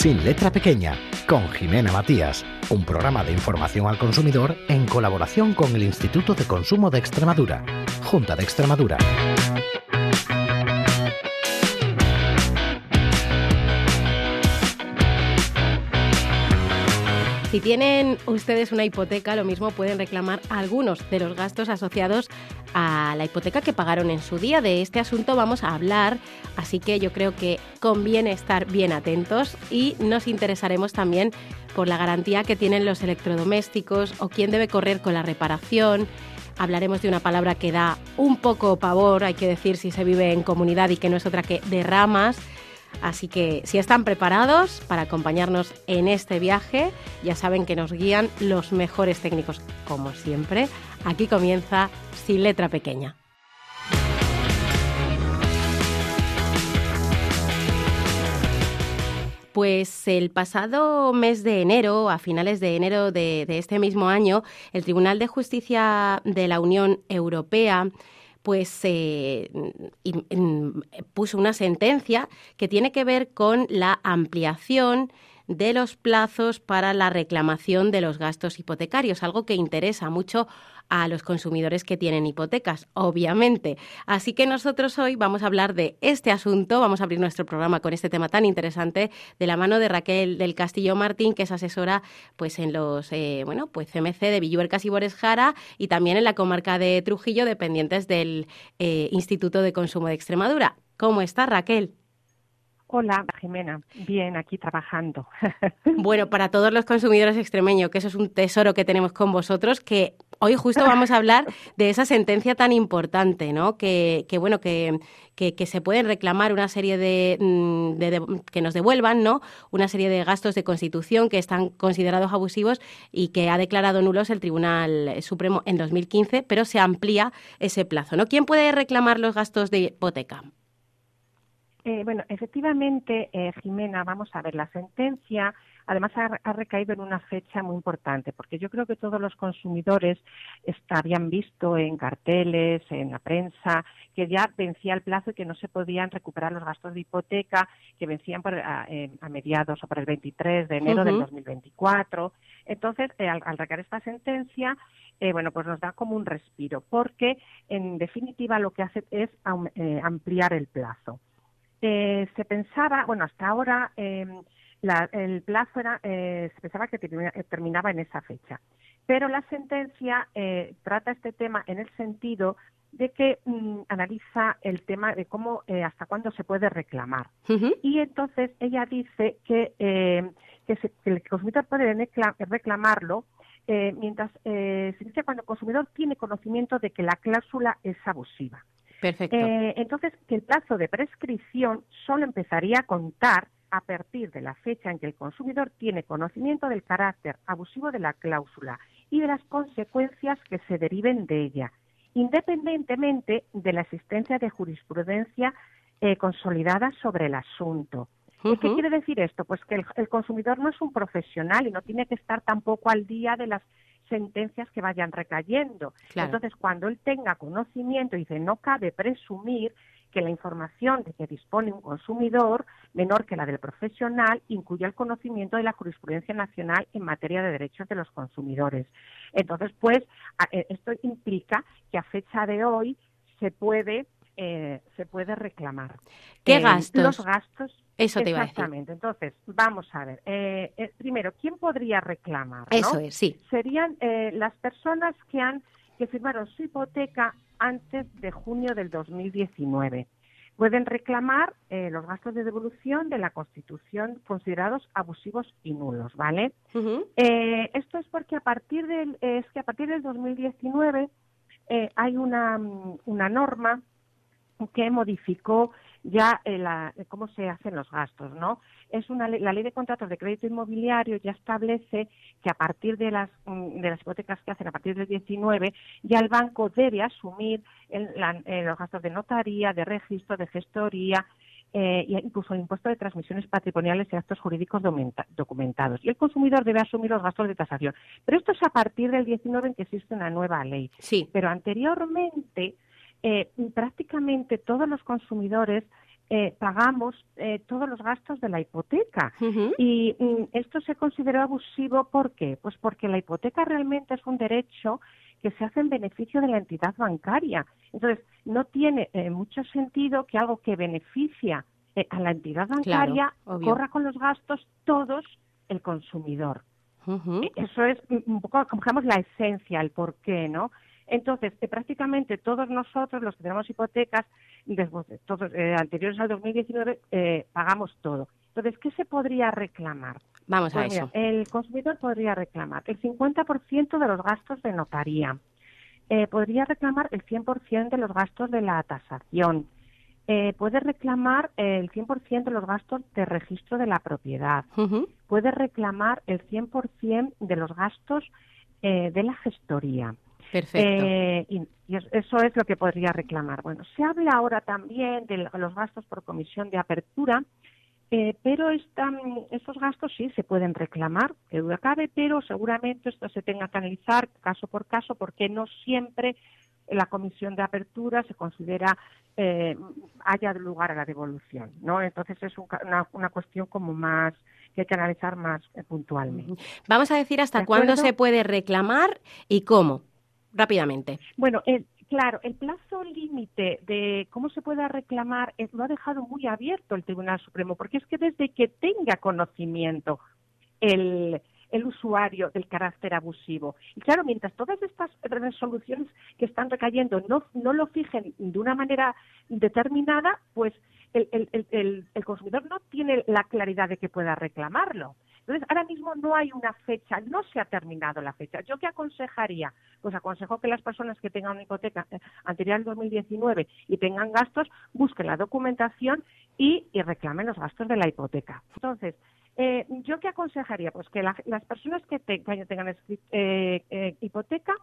Sin letra pequeña, con Jimena Matías, un programa de información al consumidor en colaboración con el Instituto de Consumo de Extremadura, Junta de Extremadura. Si tienen ustedes una hipoteca, lo mismo pueden reclamar algunos de los gastos asociados a la hipoteca que pagaron en su día. De este asunto vamos a hablar, así que yo creo que conviene estar bien atentos y nos interesaremos también por la garantía que tienen los electrodomésticos o quién debe correr con la reparación. Hablaremos de una palabra que da un poco pavor, hay que decir si se vive en comunidad y que no es otra que derramas. Así que si están preparados para acompañarnos en este viaje, ya saben que nos guían los mejores técnicos, como siempre. Aquí comienza Sin Letra Pequeña. Pues el pasado mes de enero, a finales de enero de, este mismo año, el Tribunal de Justicia de la Unión Europea pues eh, puso una sentencia que tiene que ver con la ampliación de los plazos para la reclamación de los gastos hipotecarios, algo que interesa mucho a los consumidores que tienen hipotecas, obviamente. Así que nosotros hoy vamos a hablar de este asunto, vamos a abrir nuestro programa con este tema tan interesante de la mano de Raquel del Castillo Martín, que es asesora pues en los eh, bueno, pues CMC de Villuercas y Boresjara y también en la comarca de Trujillo, dependientes del eh, Instituto de Consumo de Extremadura. ¿Cómo está Raquel? Hola, Jimena. Bien, aquí trabajando. Bueno, para todos los consumidores extremeños, que eso es un tesoro que tenemos con vosotros, que hoy justo vamos a hablar de esa sentencia tan importante, ¿no? Que, bueno, que, que, se pueden reclamar una serie mm, de, que nos devuelvan, ¿no? Una serie de gastos de constitución que están considerados abusivos y que ha declarado nulos el Tribunal Supremo en 2015, pero se amplía ese plazo, ¿no? ¿Quién puede reclamar los gastos de hipoteca? Eh, bueno, efectivamente, eh, Jimena, vamos a ver, la sentencia además ha, recaído en una fecha muy importante, porque yo creo que todos los consumidores habían visto en carteles, en la prensa, que ya vencía el plazo y que no se podían recuperar los gastos de hipoteca que vencían a, mediados o por el 23 de enero del 2024. Entonces, eh, al, recaer esta sentencia, bueno, pues nos da como un respiro, porque en definitiva lo que hace es ampliar el plazo. Eh, se pensaba, bueno, hasta ahora em, el plazo era, eh, se pensaba que eh, terminaba en esa fecha, pero la sentencia trata este tema en el sentido de que mm, analiza el tema de cómo hasta cuándo se puede reclamar. Y entonces ella dice que, em, que, el consumidor puede reclamarlo mientras se dice cuando el consumidor tiene conocimiento de que la cláusula es abusiva. Perfecto. Eh, entonces, que el plazo de prescripción solo empezaría a contar a partir de la fecha en que el consumidor tiene conocimiento del carácter abusivo de la cláusula y de las consecuencias que se deriven de ella, independientemente de la existencia de jurisprudencia eh, consolidada sobre el asunto. ¿Qué quiere decir esto? Pues que el, consumidor no es un profesional y no tiene que estar tampoco al día de las sentencias que vayan recayendo. Entonces, cuando él tenga conocimiento, dice, no cabe presumir que la información de que dispone un consumidor, menor que la del profesional, incluya el conocimiento de la jurisprudencia nacional en materia de derechos de los consumidores. Entonces, pues, eh, esto implica que a fecha de hoy se puede eh, se puede reclamar. ¿Qué eh, gastos? Los gastos. Eso te iba a decir. Exactamente. Entonces, vamos a ver. Eh, primero, ¿quién podría reclamar? Eso es, sí. Serían las personas que han que firmaron su hipoteca antes de junio del 2019. Pueden reclamar los gastos de devolución de la Constitución considerados abusivos y nulos, ¿vale? esto es porque a partir del es que a partir del 2019 hay una, una norma que modificó ya eh, cómo se hacen los gastos, ¿no? Es una la ley de contratos de crédito inmobiliario ya establece que a partir de las mm, de las hipotecas que hacen a partir del 19 ya el banco debe asumir eh, los gastos de notaría, de registro, de gestoría, eh, incluso el impuesto de transmisiones patrimoniales y actos jurídicos documentados. Y el consumidor debe asumir los gastos de tasación. Pero esto es a partir del 19 en que existe una nueva ley. Sí. Pero anteriormente eh, prácticamente todos los consumidores eh, pagamos eh, todos los gastos de la hipoteca. Y mm, esto se consideró abusivo, ¿por qué? Pues porque la hipoteca realmente es un derecho que se hace en beneficio de la entidad bancaria. Entonces, no tiene eh, mucho sentido que algo que beneficia a la entidad bancaria corra con los gastos todos el consumidor. Eso es un poco, digamos, la esencia, el por qué, ¿no? Entonces, eh, prácticamente todos nosotros, los que tenemos hipotecas, todos, eh, anteriores al 2019, eh, pagamos todo. Entonces, ¿qué se podría reclamar? Vamos a pues eso. el consumidor podría reclamar el 50% de los gastos de notaría, podría reclamar el 100% de los gastos de la tasación, puede reclamar el 100% de los gastos de registro de la propiedad, puede reclamar el 100% de los gastos de la gestoría. Perfecto. Eh, y, eso es lo que podría reclamar. Bueno, se habla ahora también de los gastos por comisión de apertura, eh, pero estos gastos sí se pueden reclamar, que duda cabe, pero seguramente esto se tenga que analizar caso por caso porque no siempre la comisión de apertura se considera eh, haya lugar a la devolución, ¿no? Entonces es una, una, cuestión como más que hay que analizar más puntualmente. Vamos a decir hasta cuándo se puede reclamar y cómo rápidamente. Bueno, claro, el plazo límite de cómo se pueda reclamar lo ha dejado muy abierto el Tribunal Supremo, porque es que desde que tenga conocimiento el, el usuario del carácter abusivo. Y claro, mientras todas estas resoluciones que están recayendo no, no lo fijen de una manera determinada, pues el, el, el, el consumidor no tiene la claridad de que pueda reclamarlo. Entonces, ahora mismo no hay una fecha, no se ha terminado la fecha. ¿Yo qué aconsejaría? Pues aconsejo que las personas que tengan una hipoteca eh, anterior al 2019 y tengan gastos, busquen la documentación y, reclamen los gastos de la hipoteca. Entonces, eh, ¿yo qué aconsejaría? Pues que las personas que, tengan eh, hipoteca,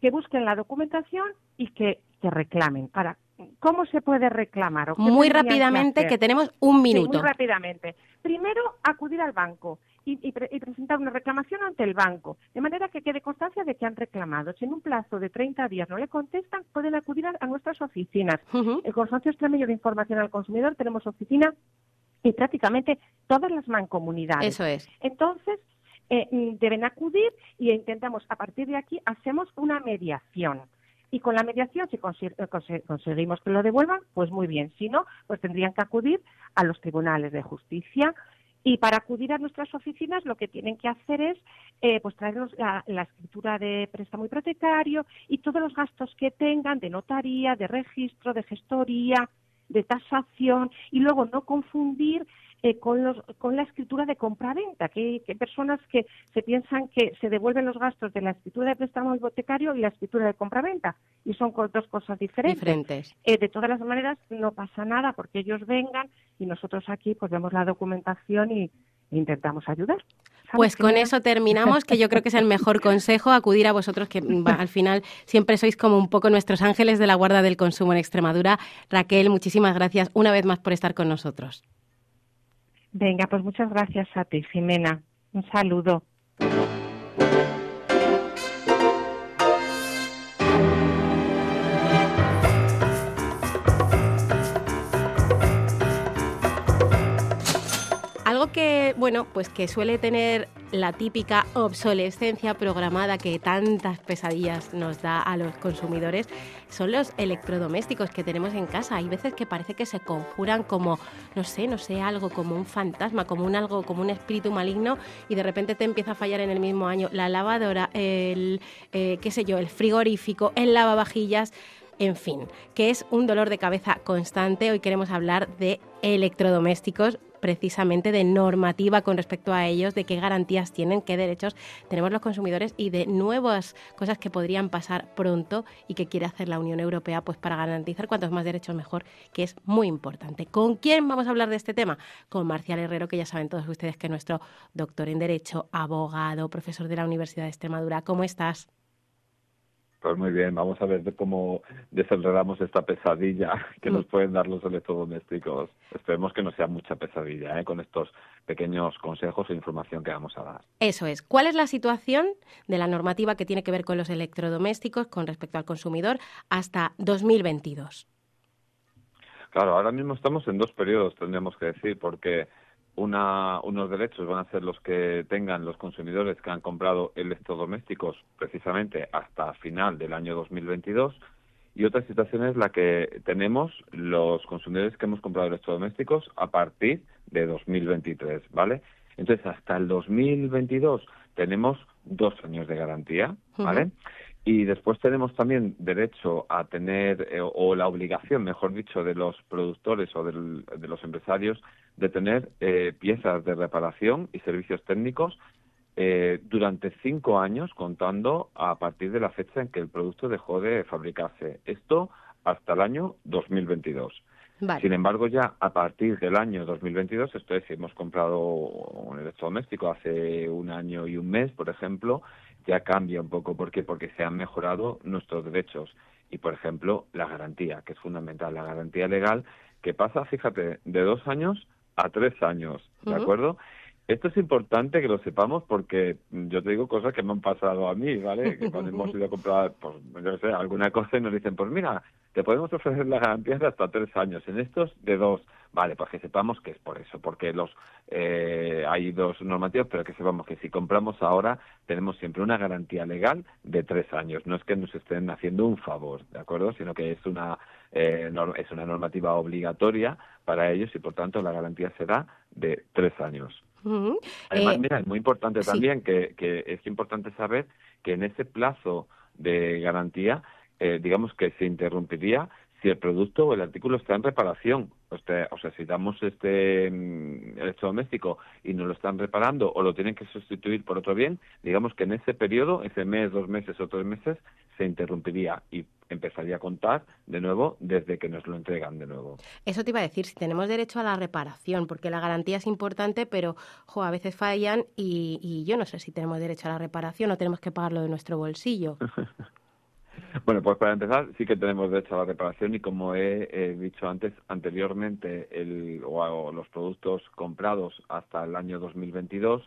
que busquen la documentación y que, reclamen. Ahora, ¿cómo se puede reclamar? muy rápidamente, que, tenemos un minuto. muy rápidamente. Primero, acudir al banco y, presentar una reclamación ante el banco, de manera que quede constancia de que han reclamado. Si en un plazo de 30 días no le contestan, pueden acudir a, nuestras oficinas. El Consorcio Extremeño de Información al Consumidor tenemos oficina y prácticamente todas las mancomunidades. Eso es. Entonces, eh, mm, deben acudir y intentamos, a partir de aquí, hacemos una mediación. Y con la mediación, si eh, conseguimos que lo devuelvan, pues muy bien. Si no, pues tendrían que acudir a los tribunales de justicia y para acudir a nuestras oficinas lo que tienen que hacer es eh, pues traernos la, escritura de préstamo hipotecario y todos los gastos que tengan de notaría, de registro, de gestoría, de tasación y luego no confundir eh, con, los, con la escritura de compra-venta, que, hay personas que se piensan que se devuelven los gastos de la escritura de préstamo hipotecario y la escritura de compra-venta, y son dos cosas diferentes. Eh, de todas las maneras, no pasa nada porque ellos vengan y nosotros aquí pues vemos la documentación y intentamos ayudar. Pues con eso terminamos, que yo creo que es el mejor consejo, acudir a vosotros, que al final siempre sois como un poco nuestros ángeles de la guarda del consumo en Extremadura. Raquel, muchísimas gracias una vez más por estar con nosotros. Venga, pues muchas gracias a ti, Jimena. Un saludo. Que, bueno, pues que suele tener la típica obsolescencia programada que tantas pesadillas nos da a los consumidores son los electrodomésticos que tenemos en casa. Hay veces que parece que se conjuran como, no sé, no sé, algo como un fantasma, como un algo, como un espíritu maligno y de repente te empieza a fallar en el mismo año la lavadora, el, eh, qué sé yo, el frigorífico, el lavavajillas en fin, que es un dolor de cabeza constante. Hoy queremos hablar de electrodomésticos precisamente de normativa con respecto a ellos, de qué garantías tienen, qué derechos tenemos los consumidores y de nuevas cosas que podrían pasar pronto y que quiere hacer la Unión Europea pues para garantizar cuantos más derechos mejor, que es muy importante. ¿Con quién vamos a hablar de este tema? Con Marcial Herrero, que ya saben todos ustedes que es nuestro doctor en Derecho, abogado, profesor de la Universidad de Extremadura. ¿Cómo estás? Pues muy bien, vamos a ver cómo desenredamos esta pesadilla que nos mm. pueden dar los electrodomésticos. Esperemos que no sea mucha pesadilla ¿eh? con estos pequeños consejos e información que vamos a dar. Eso es. ¿Cuál es la situación de la normativa que tiene que ver con los electrodomésticos con respecto al consumidor hasta 2022? Claro, ahora mismo estamos en dos periodos, tendríamos que decir, porque una, unos derechos van a ser los que tengan los consumidores que han comprado electrodomésticos precisamente hasta final del año 2022 y otra situación es la que tenemos los consumidores que hemos comprado electrodomésticos a partir de 2023, ¿vale? Entonces, hasta el 2022 tenemos dos años de garantía, ¿vale? Y después tenemos también derecho a tener, eh, o la obligación, mejor dicho, de los productores o de los empresarios de tener eh, piezas de reparación y servicios técnicos eh, durante cinco años, contando a partir de la fecha en que el producto dejó de fabricarse. Esto hasta el año 2022. Sin embargo, ya a partir del año 2022, esto es, si hemos comprado un electrodoméstico hace un año y un mes, por ejemplo, ya cambia un poco. ¿Por qué? Porque se han mejorado nuestros derechos. Y, por ejemplo, la garantía, que es fundamental. La garantía legal, que pasa, fíjate, de dos años a tres años, ¿de acuerdo? Esto es importante que lo sepamos porque yo te digo cosas que me han pasado a mí, ¿vale? Que cuando hemos ido a comprar, pues, yo sé, alguna cosa y nos dicen, pues mira, te podemos ofrecer la garantía de hasta tres años, en estos de dos. Vale, pues que sepamos que es por eso, porque los eh, hay dos normativos, pero que sepamos que si compramos ahora tenemos siempre una garantía legal de tres años. No es que nos estén haciendo un favor, ¿de acuerdo? Sino que es una eh, es una normativa obligatoria para ellos y por tanto la garantía será de tres años. Además, eh, mira, es muy importante también que, que es importante saber que en ese plazo de garantía, eh, digamos que se interrumpiría si el producto o el artículo está en reparación. O sea, o sea si damos este mm, electrodoméstico y no lo están reparando o lo tienen que sustituir por otro bien, digamos que en ese periodo, ese mes, dos meses o tres meses, se interrumpiría y empezaría a contar de nuevo desde que nos lo entregan de nuevo. Eso te iba a decir, si tenemos derecho a la reparación, porque la garantía es importante, pero jo, a veces fallan y, y yo no sé si tenemos derecho a la reparación o tenemos que pagarlo de nuestro bolsillo. Bueno, pues para empezar, sí que tenemos derecho a la reparación y como he, dicho antes, anteriormente, el, o, los productos comprados hasta el año 2022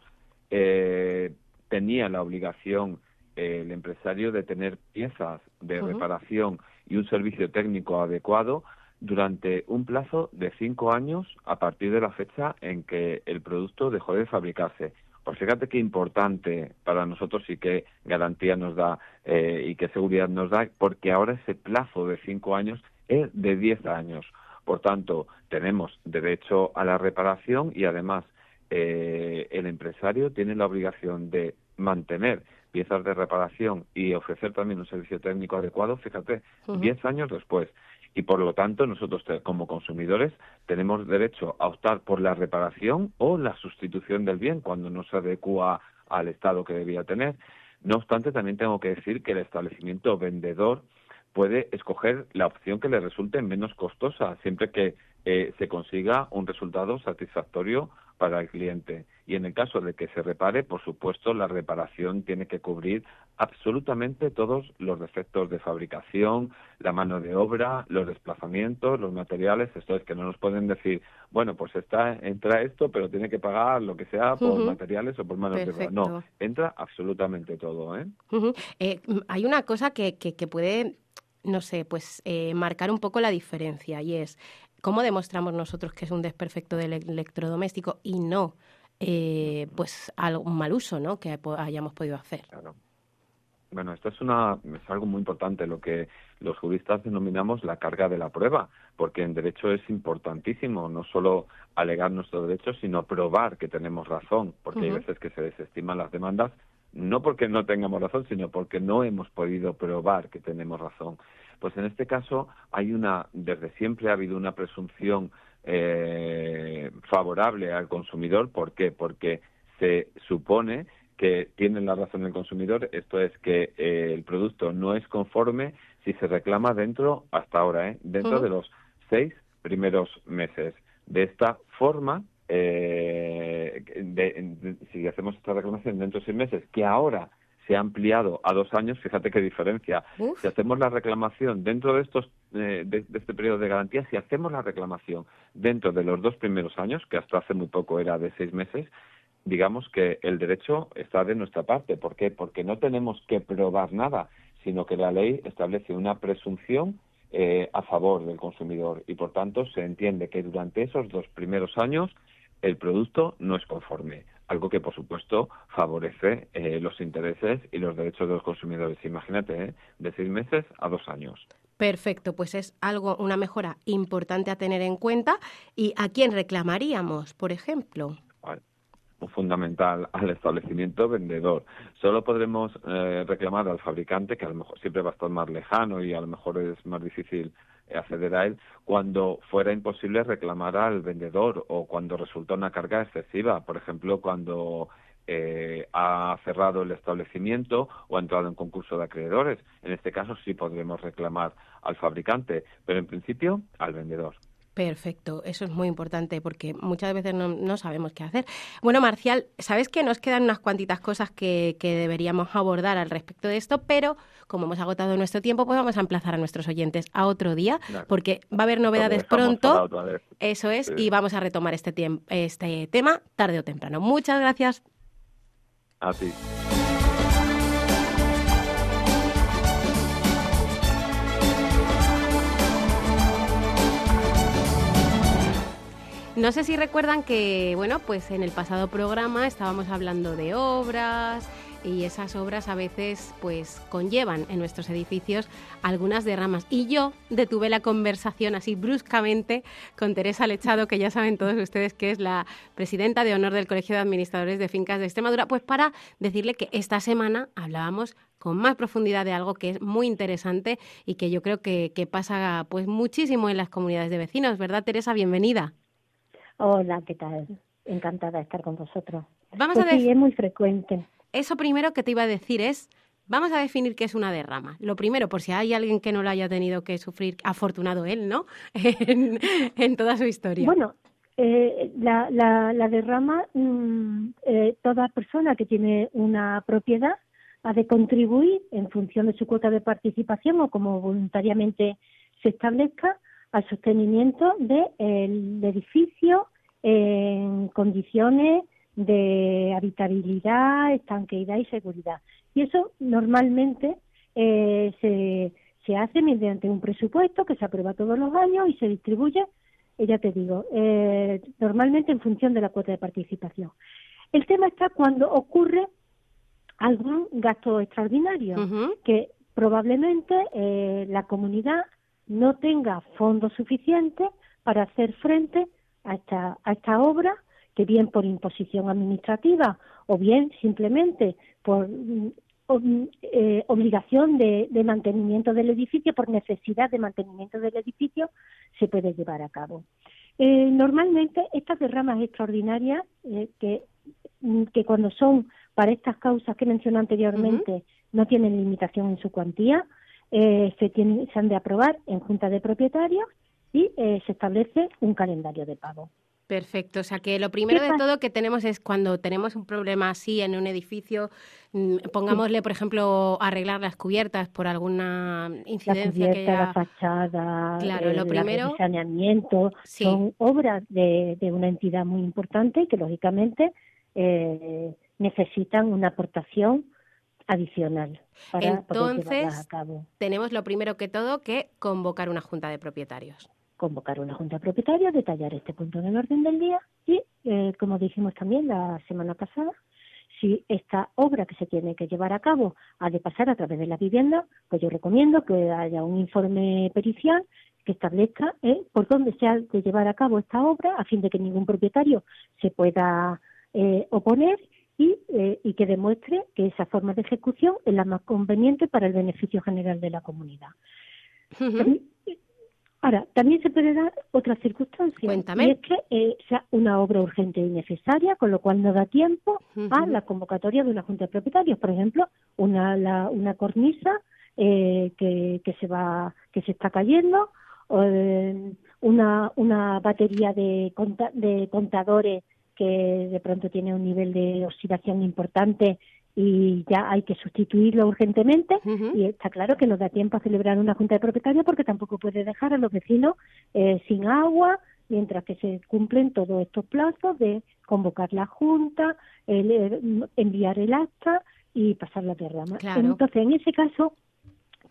eh, tenía la obligación el empresario de tener piezas de reparación y un servicio técnico adecuado durante un plazo de cinco años a partir de la fecha en que el producto dejó de fabricarse. Pues fíjate qué importante para nosotros y qué garantía nos da eh, y qué seguridad nos da, porque ahora ese plazo de cinco años es de diez años. Por tanto, tenemos derecho a la reparación y además eh, el empresario tiene la obligación de mantener piezas de reparación y ofrecer también un servicio técnico adecuado, fíjate, diez años después y por lo tanto nosotros como consumidores tenemos derecho a optar por la reparación o la sustitución del bien cuando no se adecua al estado que debía tener. No obstante, también tengo que decir que el establecimiento vendedor puede escoger la opción que le resulte menos costosa, siempre que eh, se consiga un resultado satisfactorio para el cliente. Y en el caso de que se repare, por supuesto, la reparación tiene que cubrir absolutamente todos los defectos de fabricación, la mano de obra, los desplazamientos, los materiales. Esto es que no nos pueden decir, bueno, pues está, entra esto, pero tiene que pagar lo que sea por materiales o por mano de obra. No, entra absolutamente todo. ¿eh? ¿eh? hay una cosa que, que, que puede no sé, pues eh, marcar un poco la diferencia y es cómo demostramos nosotros que es un desperfecto del electrodoméstico y no eh, pues algún mal uso ¿no? que hayamos podido hacer. Bueno, esto es, una, es algo muy importante, lo que los juristas denominamos la carga de la prueba, porque en derecho es importantísimo no solo alegar nuestros derechos, sino probar que tenemos razón, porque hay veces que se desestiman las demandas, no porque no tengamos razón, sino porque no hemos podido probar que tenemos razón. Pues en este caso hay una, desde siempre ha habido una presunción eh, favorable al consumidor. ¿Por qué? Porque se supone que tiene la razón el consumidor, esto es que eh, el producto no es conforme si se reclama dentro, hasta ahora, ¿eh? dentro de los seis primeros meses. De esta forma, eh, si hacemos esta reclamación dentro de seis meses, que ahora se ha ampliado a dos años, fíjate qué diferencia. Si hacemos la reclamación dentro de estos eh, de, este periodo de garantía, si hacemos la reclamación dentro de los dos primeros años, que hasta hace muy poco era de seis meses, digamos que el derecho está de nuestra parte. ¿Por qué? Porque no tenemos que probar nada, sino que la ley establece una presunción eh, a favor del consumidor y, por tanto, se entiende que durante esos dos primeros años el producto no es conforme algo que por supuesto favorece eh, los intereses y los derechos de los consumidores. Imagínate, ¿eh? de seis meses a dos años. Perfecto, pues es algo, una mejora importante a tener en cuenta. ¿Y a quién reclamaríamos, por ejemplo? fundamental al establecimiento vendedor. Solo podremos eh, reclamar al fabricante, que a lo mejor siempre va a estar más lejano y a lo mejor es más difícil acceder a él cuando fuera imposible reclamar al vendedor o cuando resulta una carga excesiva. Por ejemplo, cuando eh, ha cerrado el establecimiento o ha entrado en concurso de acreedores. En este caso sí podremos reclamar al fabricante, pero en principio al vendedor. Perfecto, eso es muy importante porque muchas veces no, sabemos qué hacer. Bueno, Marcial, sabes que nos quedan unas cuantitas cosas que, deberíamos abordar al respecto de esto, pero como hemos agotado nuestro tiempo, pues vamos a emplazar a nuestros oyentes a otro día porque va a haber novedades pronto. Eso es, y vamos a retomar este, este tema tarde o temprano. Muchas gracias. A ti. No sé si recuerdan que, bueno, pues en el pasado programa estábamos hablando de obras y esas obras a veces pues conllevan en nuestros edificios algunas derramas. Y yo detuve la conversación así bruscamente con Teresa Lechado, que ya saben todos ustedes que es la presidenta de honor del Colegio de Administradores de Fincas de Extremadura, pues para decirle que esta semana hablábamos con más profundidad de algo que es muy interesante y que yo creo que, que pasa pues muchísimo en las comunidades de vecinos, ¿verdad Teresa? Bienvenida. Hola, ¿qué tal? Encantada de estar con vosotros. Vamos pues a sí, es muy frecuente. Eso primero que te iba a decir es, vamos a definir qué es una derrama. Lo primero, por si hay alguien que no lo haya tenido que sufrir, afortunado él, ¿no? en, toda su historia. Bueno, eh, la, la, derrama, mm, eh, toda persona que tiene una propiedad ha de contribuir en función de su cuota de participación o como voluntariamente se establezca al sostenimiento del edificio en condiciones de habitabilidad, estanqueidad y seguridad. Y eso normalmente eh, se, se hace mediante un presupuesto que se aprueba todos los años y se distribuye, eh, ya te digo, eh, normalmente en función de la cuota de participación. El tema está cuando ocurre algún gasto extraordinario, que probablemente la comunidad no tenga fondos suficientes para hacer frente a esta, a esta obra, que bien por imposición administrativa o bien simplemente por mm, eh, obligación de, mantenimiento del edificio, por necesidad de mantenimiento del edificio, se puede llevar a cabo. Eh, normalmente estas derramas extraordinarias, eh, que, mm, que cuando son para estas causas que mencioné anteriormente, no tienen limitación en su cuantía, eh, se, tiene, se han de aprobar en junta de propietarios y eh, se establece un calendario de pago. Perfecto, o sea que lo primero de todo que tenemos es cuando tenemos un problema así en un edificio, mm, pongámosle, por ejemplo, arreglar las cubiertas por alguna incidencia la que haya... la fachada, claro, lo primero, saneamiento, son obras de, de, una entidad muy importante que lógicamente eh, necesitan una aportación adicional para Entonces, a cabo. tenemos lo primero que todo que convocar una junta de propietarios. Convocar una junta de propietarios, detallar este punto en el orden del día y, eh, como dijimos también la semana pasada, si esta obra que se tiene que llevar a cabo ha de pasar a través de la vivienda, pues yo recomiendo que haya un informe pericial que establezca eh, por dónde se ha de llevar a cabo esta obra a fin de que ningún propietario se pueda eh, oponer eh, y, que demuestre que esa forma de ejecución es la más conveniente para el beneficio general de la comunidad. ahora, también se puede dar otra circunstancia, y es que eh, sea una obra urgente y necesaria, con lo cual no da tiempo a la convocatoria de una junta de propietarios. Por ejemplo, una, una cornisa eh, que, que, se va, que se está cayendo, o, una, una batería de, de contadores que de pronto tiene un nivel de oxidación importante y ya hay que sustituirlo urgentemente y está claro que no da tiempo a celebrar una junta de propietarios porque tampoco puede dejar a los vecinos eh, sin agua mientras que se cumplen todos estos plazos de convocar la junta, enviar el acta y pasar la derrama. Entonces, en ese caso,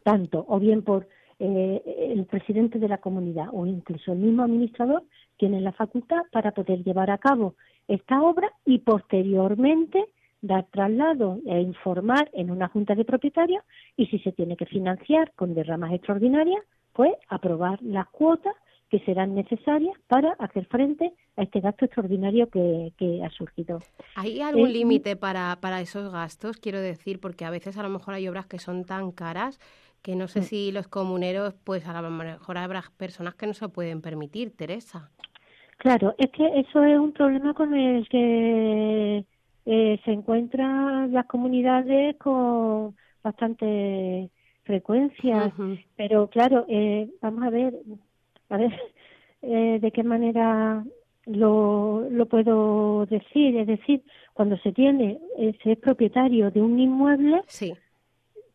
tanto o bien por eh, el presidente de la comunidad o incluso el mismo administrador tienen la facultad para poder llevar a cabo esta obra y posteriormente dar traslado e informar en una junta de propietarios y si se tiene que financiar con derramas extraordinarias, pues aprobar las cuotas que serán necesarias para hacer frente a este gasto extraordinario que, ha surgido. ¿Hay algún eh, límite para, para esos gastos? Quiero decir, porque a veces a lo mejor hay obras que son tan caras que no sé mm. si los comuneros, pues a lo mejor habrá personas que no se pueden permitir, Teresa. Claro, es que eso es un problema con el que eh, se encuentran las comunidades con bastante frecuencia, pero claro, eh, vamos a ver, a ver eh, de qué manera lo, lo puedo decir, es decir, cuando se tiene, se es propietario de un inmueble, sí.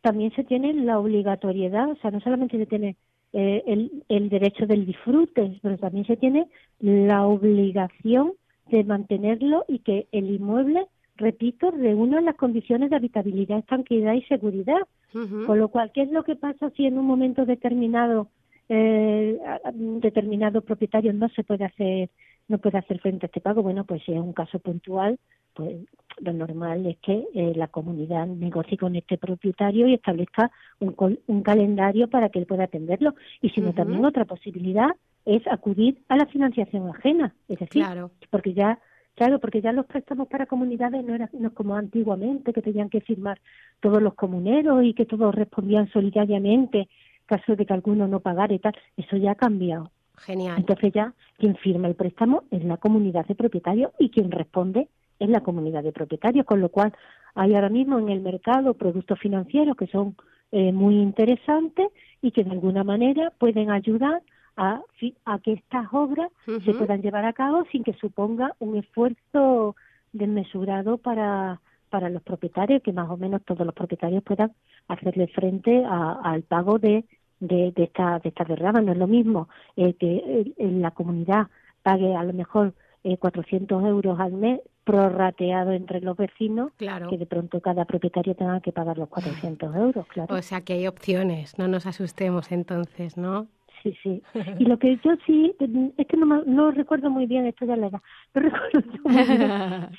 también se tiene la obligatoriedad, o sea, no solamente se tiene eh, el, el derecho del disfrute, pero también se tiene la obligación de mantenerlo y que el inmueble repito, reúnan las condiciones de habitabilidad, tranquilidad y seguridad. Con lo cual, ¿qué es lo que pasa si en un momento determinado eh, determinado propietario no se puede hacer no puede hacer frente a este pago? Bueno, pues si es un caso puntual, pues lo normal es que eh, la comunidad negocie con este propietario y establezca un, un calendario para que él pueda atenderlo. Y si no, también otra posibilidad es acudir a la financiación ajena, es decir, porque ya Claro, porque ya los préstamos para comunidades no eran no como antiguamente, que tenían que firmar todos los comuneros y que todos respondían solidariamente caso de que alguno no pagara y tal. Eso ya ha cambiado. Genial. Entonces ya quien firma el préstamo es la comunidad de propietarios y quien responde es la comunidad de propietarios, con lo cual hay ahora mismo en el mercado productos financieros que son eh, muy interesantes y que de alguna manera pueden ayudar a, a que estas obras se puedan llevar a cabo sin que suponga un esfuerzo desmesurado para, para los propietarios, que más o menos todos los propietarios puedan hacerle frente al pago de, de, de esta de esta derrama. No es lo mismo eh, que en la comunidad pague a lo mejor eh, 400 euros al mes prorrateado entre los vecinos, claro. que de pronto cada propietario tenga que pagar los 400 euros, claro. O sea que hay opciones, no nos asustemos entonces, ¿no? sí, sí. Y lo que yo sí, es que no, no recuerdo muy bien, esto ya la edad, no recuerdo muy bien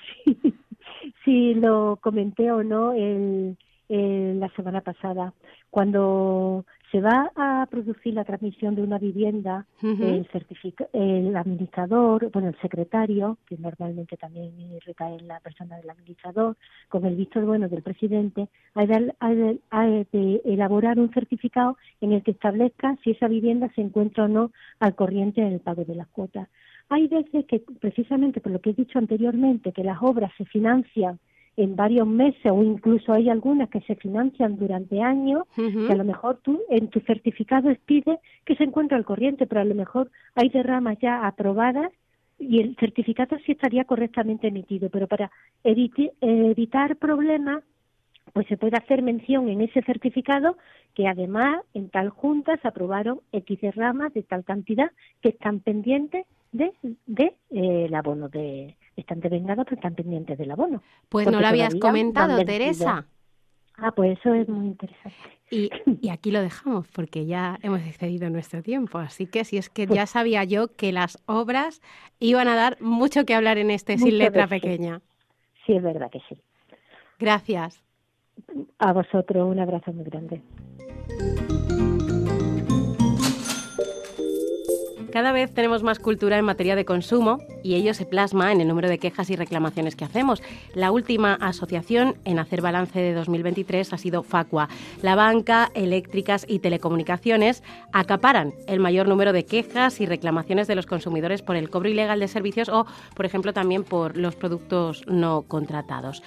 si, lo comenté o no el, la semana pasada. Cuando se va a producir la transmisión de una vivienda, el, el administrador, bueno, el secretario, que normalmente también recae en la persona del administrador, con el visto bueno del presidente, ha de, elaborar un certificado en el que establezca si esa vivienda se encuentra o no al corriente en el pago de las cuotas. Hay veces que, precisamente por lo que he dicho anteriormente, que las obras se financian en varios meses o incluso hay algunas que se financian durante años, que a lo mejor tú en tu certificado pide que se encuentre al corriente, pero a lo mejor hay derramas ya aprobadas y el certificado sí estaría correctamente emitido, pero para evitar problemas pues se puede hacer mención en ese certificado que además en tal junta se aprobaron X derramas de tal cantidad que están pendientes de, de eh, el abono de, están devengados pero están pendientes del abono. Pues no lo habías comentado, Teresa. Ah, pues eso es muy interesante. Y, y, aquí lo dejamos porque ya hemos excedido nuestro tiempo. Así que si es que ya sabía yo que las obras iban a dar mucho que hablar en este sin letra pequeña. Sí, es verdad que sí. Gracias. A vosotros un abrazo muy grande. Cada vez tenemos más cultura en materia de consumo y ello se plasma en el número de quejas y reclamaciones que hacemos. La última asociación en hacer balance de 2023 ha sido Facua. La banca, eléctricas y telecomunicaciones acaparan el mayor número de quejas y reclamaciones de los consumidores por el cobro ilegal de servicios o, por ejemplo, también por los productos no contratados.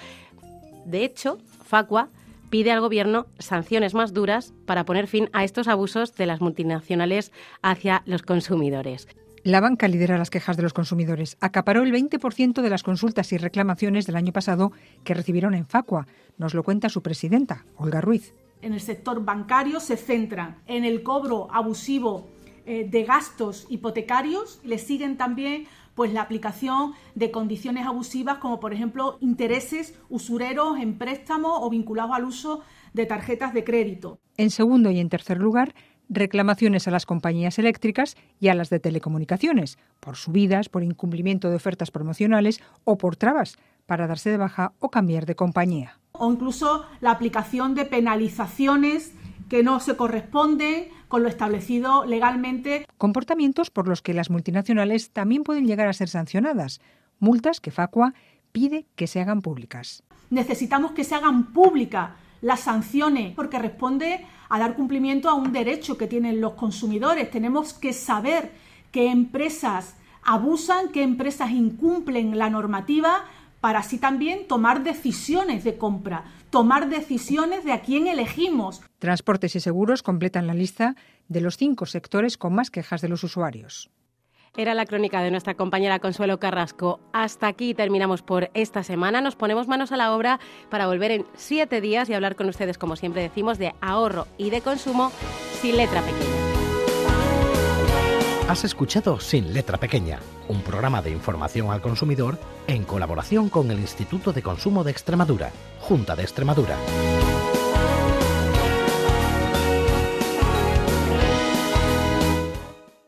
De hecho, Facua pide al Gobierno sanciones más duras para poner fin a estos abusos de las multinacionales hacia los consumidores. La banca lidera las quejas de los consumidores. Acaparó el 20% de las consultas y reclamaciones del año pasado que recibieron en Facua. Nos lo cuenta su presidenta, Olga Ruiz. En el sector bancario se centran en el cobro abusivo eh, de gastos hipotecarios. Le siguen también pues la aplicación de condiciones abusivas como por ejemplo intereses usureros en préstamos o vinculados al uso de tarjetas de crédito. En segundo y en tercer lugar, reclamaciones a las compañías eléctricas y a las de telecomunicaciones, por subidas, por incumplimiento de ofertas promocionales o por trabas para darse de baja o cambiar de compañía. O incluso la aplicación de penalizaciones que no se corresponden con lo establecido legalmente. Comportamientos por los que las multinacionales también pueden llegar a ser sancionadas, multas que Facua pide que se hagan públicas. Necesitamos que se hagan públicas las sanciones porque responde a dar cumplimiento a un derecho que tienen los consumidores. Tenemos que saber qué empresas abusan, qué empresas incumplen la normativa para así también tomar decisiones de compra, tomar decisiones de a quién elegimos. Transportes y seguros completan la lista de los cinco sectores con más quejas de los usuarios. Era la crónica de nuestra compañera Consuelo Carrasco. Hasta aquí terminamos por esta semana. Nos ponemos manos a la obra para volver en siete días y hablar con ustedes, como siempre decimos, de ahorro y de consumo sin letra pequeña. Has escuchado Sin Letra Pequeña, un programa de información al consumidor en colaboración con el Instituto de Consumo de Extremadura, Junta de Extremadura.